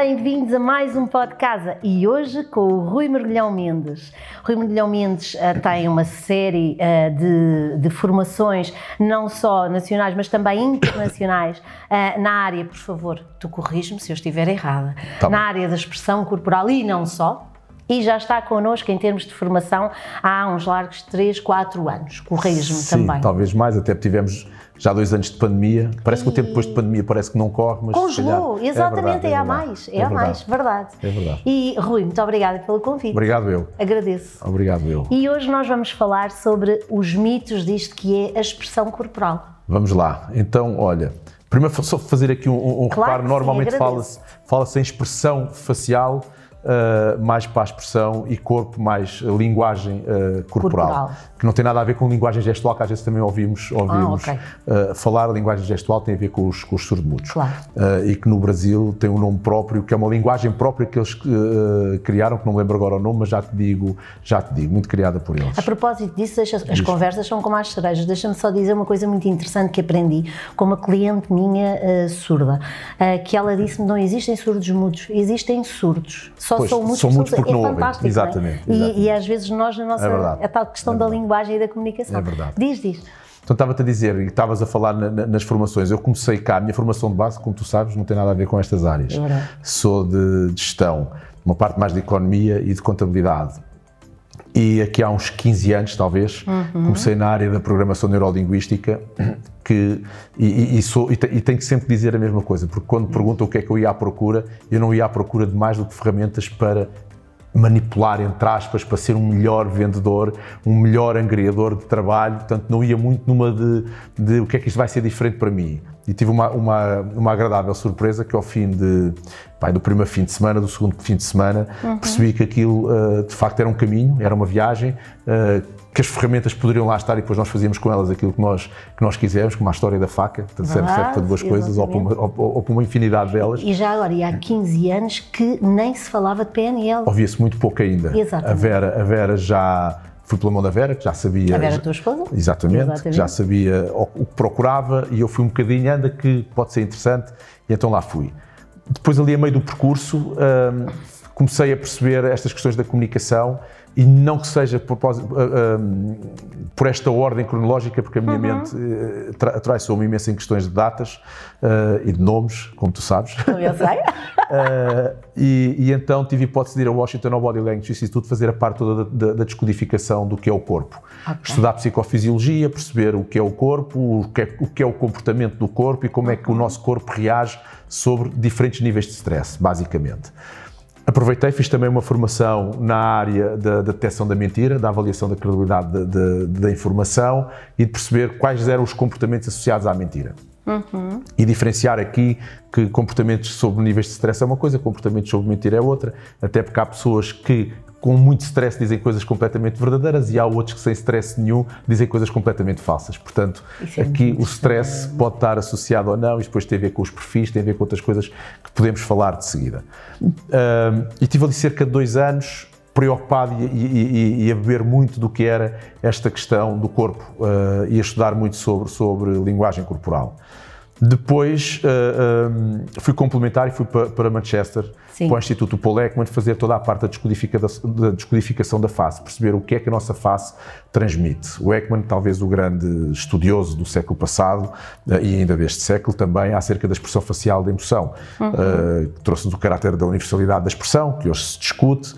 bem-vindos a mais um podcast e hoje com o Rui Mergulhão Mendes. Rui Mergulhão Mendes uh, tem uma série uh, de, de, formações, não só nacionais, mas também internacionais, uh, na área, por favor, tu corriges-me se eu estiver errada, tá na área da expressão corporal e não só, e já está connosco em termos de formação há uns largos 3, 4 anos. Corrige-me também. Talvez mais, até tivemos já dois anos de pandemia. Parece e... que o tempo depois de pandemia parece que não corre, mas. Congelou, calhar, exatamente, é, verdade, é, é a mais. É, é a mais, verdade. É verdade. E Rui, muito obrigada pelo convite. Obrigado eu. Agradeço. Obrigado eu. E hoje nós vamos falar sobre os mitos disto que é a expressão corporal. Vamos lá. Então, olha. Primeiro, só fazer aqui um, um claro reparo. Normalmente fala-se fala em expressão facial uh, mais para a expressão e corpo mais linguagem uh, corporal, corporal, que não tem nada a ver com linguagem gestual, que às vezes também ouvimos, ouvimos ah, okay. uh, falar. A linguagem gestual tem a ver com os, com os surdo-mudos. Claro. e que no Brasil tem um nome próprio, que é uma linguagem própria que eles criaram, que não me lembro agora o nome, mas já te digo, já te digo, muito criada por eles. A propósito disso, as, as conversas são como as cerejas. Deixa-me só dizer uma coisa muito interessante que aprendi com uma cliente minha surda, que ela disse-me não existem surdos mudos, existem surdos só pois, são muitos, são muitos porque é não fantástico. Exatamente. É? E, e, às vezes nós, na nossa. É, a tal questão é da linguagem e da comunicação. É verdade. Diz, diz. Então estava-te a dizer, e estavas a falar na, na, nas formações, eu comecei cá, a minha formação de base, como tu sabes, não tem nada a ver com estas áreas. É Sou de gestão, uma parte mais de economia e de contabilidade. E aqui há uns 15 anos, talvez, uhum. comecei na área da programação neurolinguística que, e, e, sou, e, e, tenho que sempre dizer a mesma coisa, porque quando perguntam o que é que eu ia à procura, eu não ia à procura de mais do que ferramentas para manipular, entre aspas, para ser um melhor vendedor, um melhor angriador de trabalho, portanto não ia muito numa de, de o que é que isto vai ser diferente para mim. E tive uma, uma, uma agradável surpresa que ao fim de, pai, do primeiro fim de semana, do segundo fim de semana, uhum. percebi que aquilo uh, de facto era um caminho, era uma viagem, uh, que as ferramentas poderiam lá estar e depois nós fazíamos com elas aquilo que nós, que nós quisermos, como a história da faca, portanto, serve, serve para duas coisas ou para, uma, ou, ou para, uma, infinidade delas. E já agora, e há 15 anos que nem se falava de PNL. Ouvia-se muito pouco ainda. Exatamente. A Vera, a Vera já fui pela mão da Vera, que já sabia. A Vera, tua esposa? Exatamente, exatamente. já sabia o, o que procurava e eu fui um bocadinho, anda que pode ser interessante, e então lá fui. Depois, ali a meio do percurso, hum, comecei a perceber estas questões da comunicação e não que seja por, uh, uh, por, esta ordem cronológica, porque a minha uhum. mente uh, tra traiçoou-me imenso em questões de datas uh, e de nomes, como tu sabes. Eu sei. uh, e, e, então tive hipótese de ir ao Washington Body Language Institute fazer a parte toda da, da, da descodificação do que é o corpo. Okay. Estudar psicofisiologia, perceber o que é o corpo, o que é, o que é o comportamento do corpo e como é que o nosso corpo reage sobre diferentes níveis de stress, basicamente. Aproveitei, fiz também uma formação na área da, da detecção da mentira, da avaliação da credibilidade da informação e de perceber quais eram os comportamentos associados à mentira. Uhum. E diferenciar aqui que comportamentos sobre níveis de stress é uma coisa, comportamentos sobre mentira é outra, até porque há pessoas que com muito stress dizem coisas completamente verdadeiras e há outros que sem stress nenhum dizem coisas completamente falsas. Portanto, é aqui o stress pode estar associado ou não e depois tem a ver com os perfis, tem a ver com outras coisas que podemos falar de seguida. e tive ali cerca de dois anos preocupado e, e, e, a beber muito do que era esta questão do corpo uh, e a estudar muito sobre, sobre linguagem corporal. Depois uh, fui complementar e fui para, para Manchester, Sim. para o Instituto Paul Ekman, fazer toda a parte da, da descodificação da face, perceber o que é que a nossa face transmite. O Ekman, talvez o grande estudioso do século passado uh, e ainda deste século, também acerca da expressão facial da emoção. Uhum. Uh, Trouxe-nos o caráter da universalidade da expressão, que hoje se discute,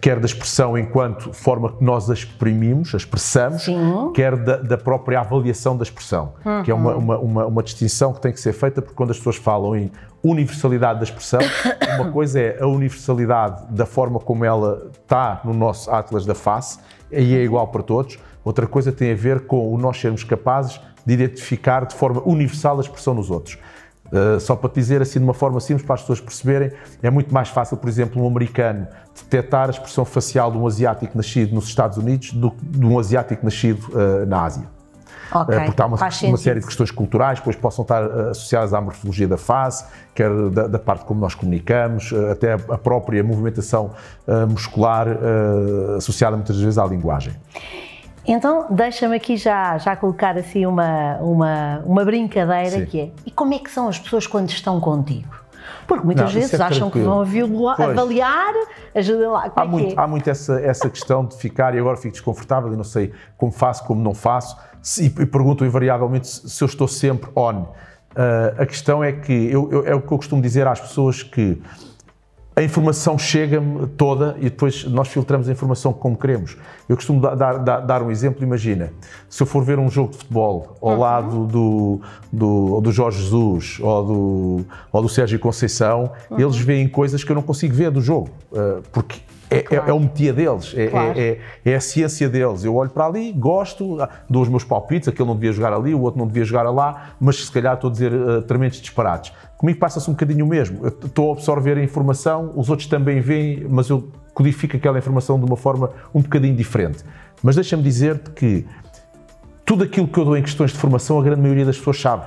quer da expressão enquanto forma que nós a exprimimos, a expressamos, Sim. quer da, da, própria avaliação da expressão, uhum. que é uma, uma, uma, uma distinção distinção que tem que ser feita, porque quando as pessoas falam em universalidade da expressão, uma coisa é a universalidade da forma como ela está no nosso Atlas da face, e é igual para todos. Outra coisa tem a ver com o nós sermos capazes de identificar de forma universal a expressão nos outros. Uh, só para te dizer assim de uma forma simples para as pessoas perceberem, é muito mais fácil, por exemplo, um americano detectar a expressão facial de um asiático nascido nos Estados Unidos do que de um asiático nascido uh, na Ásia. Okay. Eh, porque há uma, uma série de questões culturais, depois possam estar eh, associadas à morfologia da face, quer da, da parte como nós comunicamos, eh, até a própria movimentação muscular associada muitas vezes à linguagem. Então, deixa-me aqui já, já colocar assim uma, uma, uma brincadeira Sim. que é, e como é que são as pessoas quando estão contigo? Porque muitas Não, vezes é acham que vão avaliar, ajudem lá. Como Há é muito, é? há muito essa, essa questão de ficar e agora fico desconfortável e não sei como faço, como não faço, se, e pergunto invariavelmente se, eu estou sempre on. Ah, a questão é que eu, eu- é o que eu costumo dizer às pessoas que a informação chega-me toda e depois nós filtramos a informação como queremos. Eu costumo da- dar, dar- dar um exemplo, imagina, se eu for ver um jogo de futebol ao lado do, do, do Jorge Jesus ou do, ou do Sérgio Conceição, eles veem coisas que eu não consigo ver do jogo, uh, porque é, é- é o metia deles, é, Claro. é- é- é a ciência deles. Eu olho para ali, gosto, dou os meus palpites, aquele não devia jogar ali, o outro não devia jogar lá, mas se calhar estou a dizer uh, tremendos disparates. Comigo passa-se um bocadinho o mesmo. Eu estou a absorver a informação, os outros também veem, mas eu codifico aquela informação de uma forma um bocadinho diferente. Mas deixa-me dizer-te que tudo aquilo que eu dou em questões de formação, a grande maioria das pessoas sabe.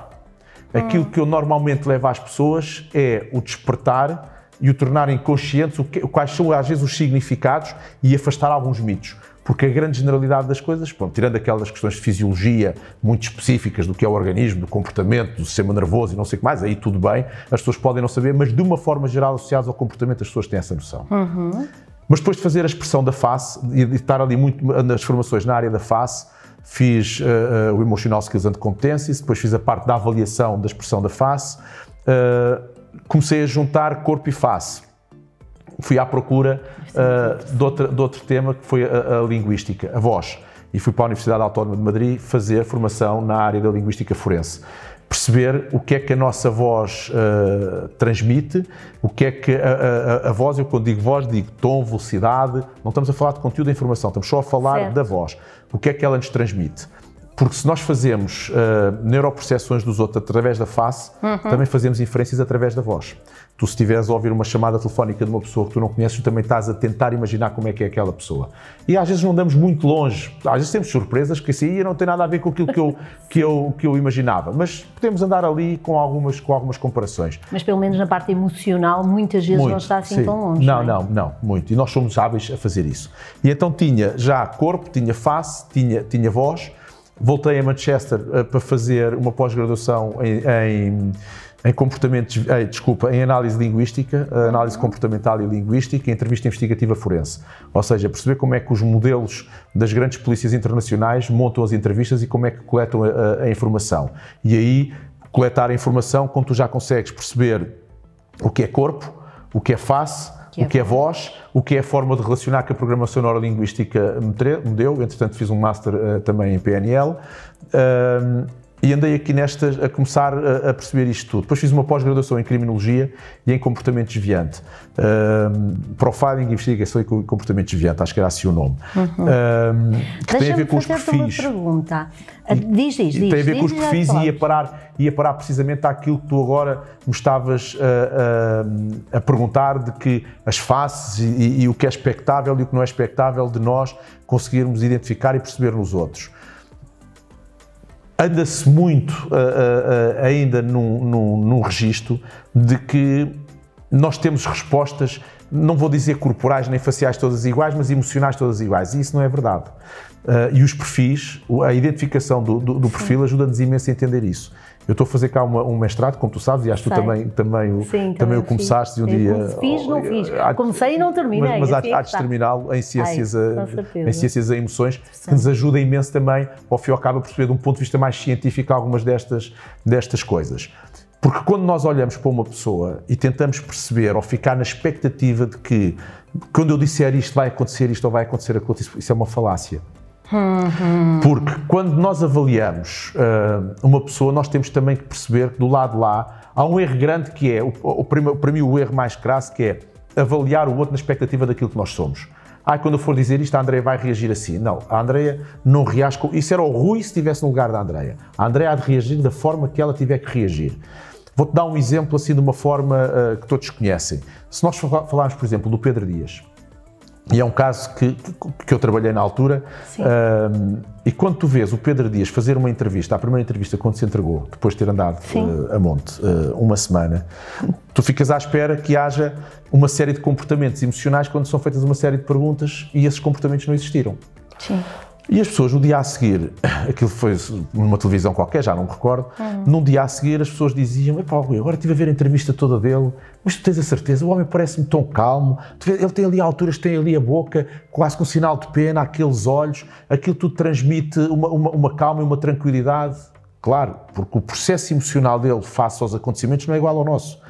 Aquilo que eu normalmente levo às pessoas é o despertar e o tornarem conscientes o que- quais são às vezes os significados e afastar alguns mitos. Porque a grande generalidade das coisas, pronto, tirando aquelas questões de fisiologia muito específicas do que é o organismo, do comportamento, do sistema nervoso e não sei o que mais, aí tudo bem, as pessoas podem não saber, mas de uma forma geral associadas ao comportamento as pessoas têm essa noção. Mas depois de fazer a expressão da face e de estar ali muito nas formações na área da face, fiz eh, eh, o Emotional Skills and Competencies, depois fiz a parte da avaliação da expressão da face, eh, comecei a juntar corpo e face. Fui à procura eh, de, outra- de outro tema que foi a, a linguística, a voz. E fui para a Universidade Autónoma de Madrid fazer formação na área da linguística forense perceber o que é que a nossa voz eh, transmite, o que é que a, a- a voz, eu quando digo voz, digo tom, velocidade, não estamos a falar de conteúdo da informação, estamos só a falar Certo. da voz, o que é que ela nos transmite. Porque se nós fazemos neuropercepções dos outros através da face, também fazemos inferências através da voz. Tu, se estiveres a ouvir uma chamada telefónica de uma pessoa que tu não conheces, tu também estás a tentar imaginar como é que é aquela pessoa. E às vezes não damos muito longe, às vezes temos surpresas que assim, "Ih, não tem nada a ver com aquilo que eu, que eu, que eu imaginava. Mas podemos andar ali com algumas, com algumas comparações. Mas pelo menos na parte emocional, muitas vezes não está assim sim. tão longe. Não, é? não, não, muito. E nós somos hábeis a fazer isso. E então tinha já corpo, tinha face, tinha, tinha voz. Voltei a Manchester eh, para fazer uma pós-graduação em, em, em comportamentos, eh, desculpa, em análise linguística, eh, análise comportamental e linguística e entrevista investigativa forense. Ou seja, perceber como é que os modelos das grandes polícias internacionais montam as entrevistas e como é que coletam a- a informação. E aí, coletar a informação quando tu já consegues perceber o que é corpo, o que é face, Que é o que é voz, o que é a forma de relacionar que a programação neurolinguística me deu. Entretanto, fiz um master eh, também em PNL. Ahm, e andei aqui nestas a começar a, a perceber isto tudo. Depois fiz uma pós-graduação em Criminologia e em Comportamento Desviante. Ahm, profiling, Investigação e Comportamento Desviante, acho que era assim o nome. Ahm, que tem a Uhum. Ver com os uma perfis. pergunta. Ah, Diz, diz, diz. Tem a ver diz com os perfis e ia parar, ia parar precisamente àquilo que tu agora me estavas a, a- a perguntar de que as faces e, e- e o que é expectável e o que não é expectável de nós conseguirmos identificar e perceber nos outros. Anda-se muito ah, ah, ainda num, num, num registro de que nós temos respostas, não vou dizer corporais nem faciais todas iguais, mas emocionais todas iguais. E isso não é verdade. Ah, e os perfis, a identificação do, do- do perfil ajuda-nos imenso a entender isso. Eu estou a fazer cá uma- um mestrado, como tu sabes, e acho que tu também, também, o, Sim, também também o fiz. começaste e um Eu dia. fiz, não fiz. Comecei e não terminei, Mas, mas há, é há de está. terminá-lo em ciências, Ai, a- certeza. em ciências a emoções, que nos ajuda imenso também, ao fim e ao cabo, a perceber de um ponto de vista mais científico algumas destas, destas coisas. Porque quando nós olhamos para uma pessoa e tentamos perceber ou ficar na expectativa de que quando eu disser isto vai acontecer isto ou vai acontecer aquilo, isso é uma falácia. Porque quando nós avaliamos ah, uma pessoa, nós temos também que perceber que do lado lá há um erro grande que é, o, o, para mim, o erro mais crasso, que é avaliar o outro na expectativa daquilo que nós somos. Ah, quando eu for dizer isto, a Andrea vai reagir assim. Não, a Andrea não reage com. Isso era o Rui se estivesse no lugar da Andrea. A Andrea há de reagir da forma que ela tiver que reagir. Vou-te dar um exemplo assim de uma forma ah, que todos conhecem. Se nós fa- falarmos, por exemplo, do Pedro Dias, e é um caso que, que, eu trabalhei na altura. Ahm, e quando tu vês o Pedro Dias fazer uma entrevista, a primeira entrevista quando se entregou, depois de ter andado eh, a monte eh, uma semana, tu ficas à espera que haja uma série de comportamentos emocionais quando são feitas uma série de perguntas e esses comportamentos não existiram. Sim. E as pessoas, no dia a seguir, aquilo foi numa televisão qualquer, já não me recordo, hum. num dia a seguir as pessoas diziam: Epá, Rui, agora estive a ver a entrevista toda dele, mas tu tens a certeza, o homem parece-me tão calmo, ele tem ali alturas, tem ali a boca, quase com um sinal de pena, aqueles olhos, aquilo tudo transmite uma, uma, uma calma e uma tranquilidade. Claro, porque o processo emocional dele face aos acontecimentos não é igual ao nosso.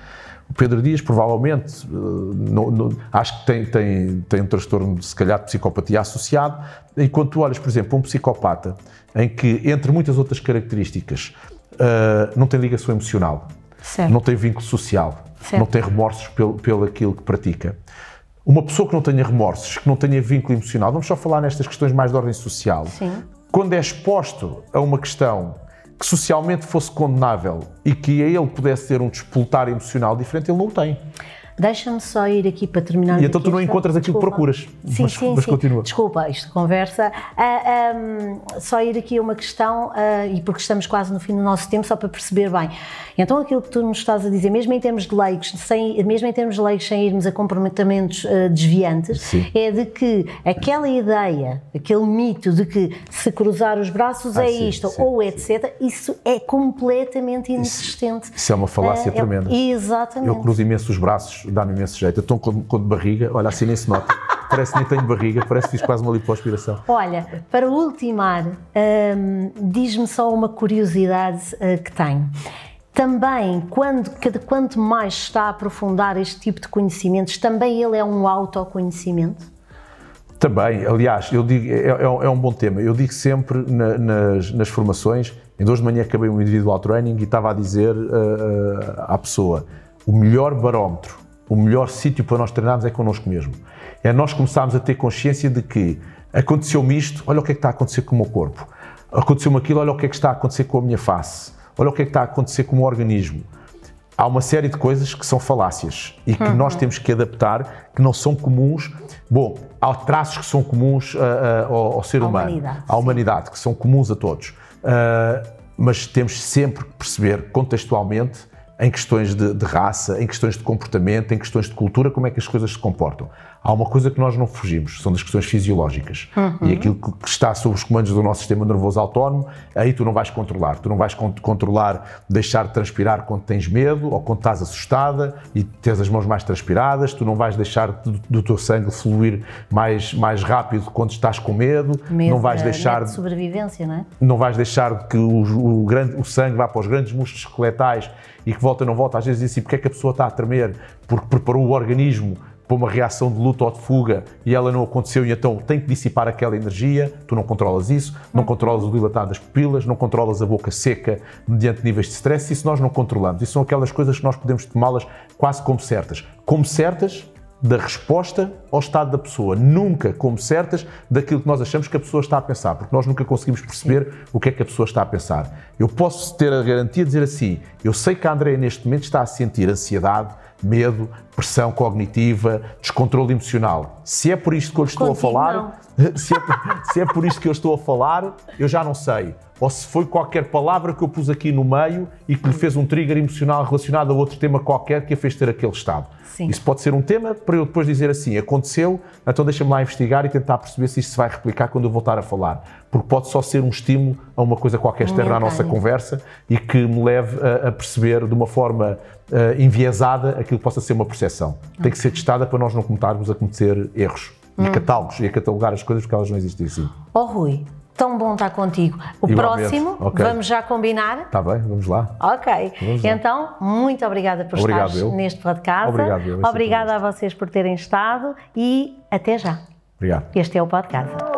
O Pedro Dias, provavelmente, eh, acho que tem, tem, tem um transtorno, se calhar, de psicopatia associado. Enquanto tu olhas, por exemplo, um psicopata, em que, entre muitas outras características, uh, não tem ligação emocional, certo. não tem vínculo social, certo. não tem remorsos pelo, pelo aquilo que pratica. Uma pessoa que não tenha remorsos, que não tenha vínculo emocional, vamos só falar nestas questões mais de ordem social. Sim. Quando é exposto a uma questão que socialmente fosse condenável e que a ele pudesse ter um despoltar emocional diferente, ele não o tem. Deixa-me só ir aqui para terminar. E então tu não encontras aquilo que procuras. Sim, mas, sim, mas sim. continua. Desculpa, isto conversa. Uh, ah, um, só ir aqui a uma questão, uh, e porque estamos quase no fim do nosso tempo, só para perceber bem. Então aquilo que tu nos estás a dizer, mesmo em termos de leigos, sem, mesmo em termos de leigos sem irmos a comprometamentos uh, desviantes, sim. é de que aquela ideia, aquele mito de que se cruzar os braços ah, é sim, isto, ou etc., isso é completamente inexistente. Isso, isso é uma falácia tremenda. É, exatamente. Eu cruzo imenso os braços dá-me imenso jeito. Eu estou com, com de barriga, olha, assim nem se nota. Parece que nem tenho barriga, parece que fiz quase uma lipoaspiração. Olha, para ultimar, hum, diz-me só uma curiosidade uh, que tenho. Também, quando, quanto mais está a aprofundar este tipo de conhecimentos, também ele é um autoconhecimento? Também, aliás, eu digo, é, é, é um bom tema. Eu digo sempre na, nas, nas, formações, em dois de manhã acabei um individual training e estava a dizer uh, uh, à pessoa, o melhor barómetro o melhor sítio para nós treinarmos é connosco mesmo. É nós começarmos a ter consciência de que aconteceu-me isto, olha o que é que está a acontecer com o meu corpo. Aconteceu-me aquilo, olha o que é que está a acontecer com a minha face. Olha o que é que está a acontecer com o meu organismo. Há uma série de coisas que são falácias e que uhum. nós temos que adaptar, que não são comuns. Bom, há traços que são comuns uh, uh, ao, ao, ser humano, humanidade, à humanidade, que são comuns a todos. Uh, mas temos sempre que perceber contextualmente em questões de, de, raça, em questões de comportamento, em questões de cultura, como é que as coisas se comportam. Há uma coisa que nós não fugimos, são das questões fisiológicas. Uhum. E aquilo que está sob os comandos do nosso sistema nervoso autónomo, aí tu não vais controlar. Tu não vais controlar deixar de transpirar quando tens medo ou quando estás assustada e tens as mãos mais transpiradas. Tu não vais deixar do, do teu sangue fluir mais, mais rápido quando estás com medo. medo não vais deixar de sobrevivência, não é? Não vais deixar que o, o, grande, o sangue vá para os grandes músculos esqueletais e que volta ou não volta. Às vezes diz assim, porque é que a pessoa está a tremer? Porque preparou o organismo para uma reação de luta ou de fuga e ela não aconteceu e então tem que dissipar aquela energia, tu não controlas isso, não controlas o dilatar das pupilas, não controlas a boca seca mediante níveis de stress, isso nós não controlamos. Isso são aquelas coisas que nós podemos tomá-las quase como certas. Como certas da resposta ao estado da pessoa, nunca como certas daquilo que nós achamos que a pessoa está a pensar, porque nós nunca conseguimos perceber o que é que a pessoa está a pensar. Eu posso ter a garantia de dizer assim: eu sei que a Andrea neste momento está a sentir ansiedade, medo, pressão cognitiva, descontrole emocional. Se é por isto que eu estou Contigo, a falar, se é, se é por isto que eu estou a falar, eu já não sei. Ou se foi qualquer palavra que eu pus aqui no meio e que lhe fez um trigger emocional relacionado a outro tema qualquer que a fez ter aquele estado. Sim. Isso pode ser um tema para eu depois dizer assim: aconteceu, então deixa-me lá investigar e tentar perceber se isto se vai replicar quando eu voltar a falar. Porque pode só ser um estímulo a uma coisa qualquer externa à nossa conversa e que me leve a, a perceber de uma forma uh, enviesada aquilo que possa ser uma percepção. Okay. Tem que ser testada para nós não cometermos a cometer erros. E hum. catálogos, e a catalogar as coisas porque elas não existem assim. Oh Rui, tão bom estar contigo. O Igualmente. próximo, okay. vamos já combinar? Está bem, vamos lá. Ok. Vamos lá. Então, muito obrigada por Obrigado estar neste podcast. Obrigado. Eu, obrigada a vocês por terem estado e até já. Obrigado. Este é o podcast.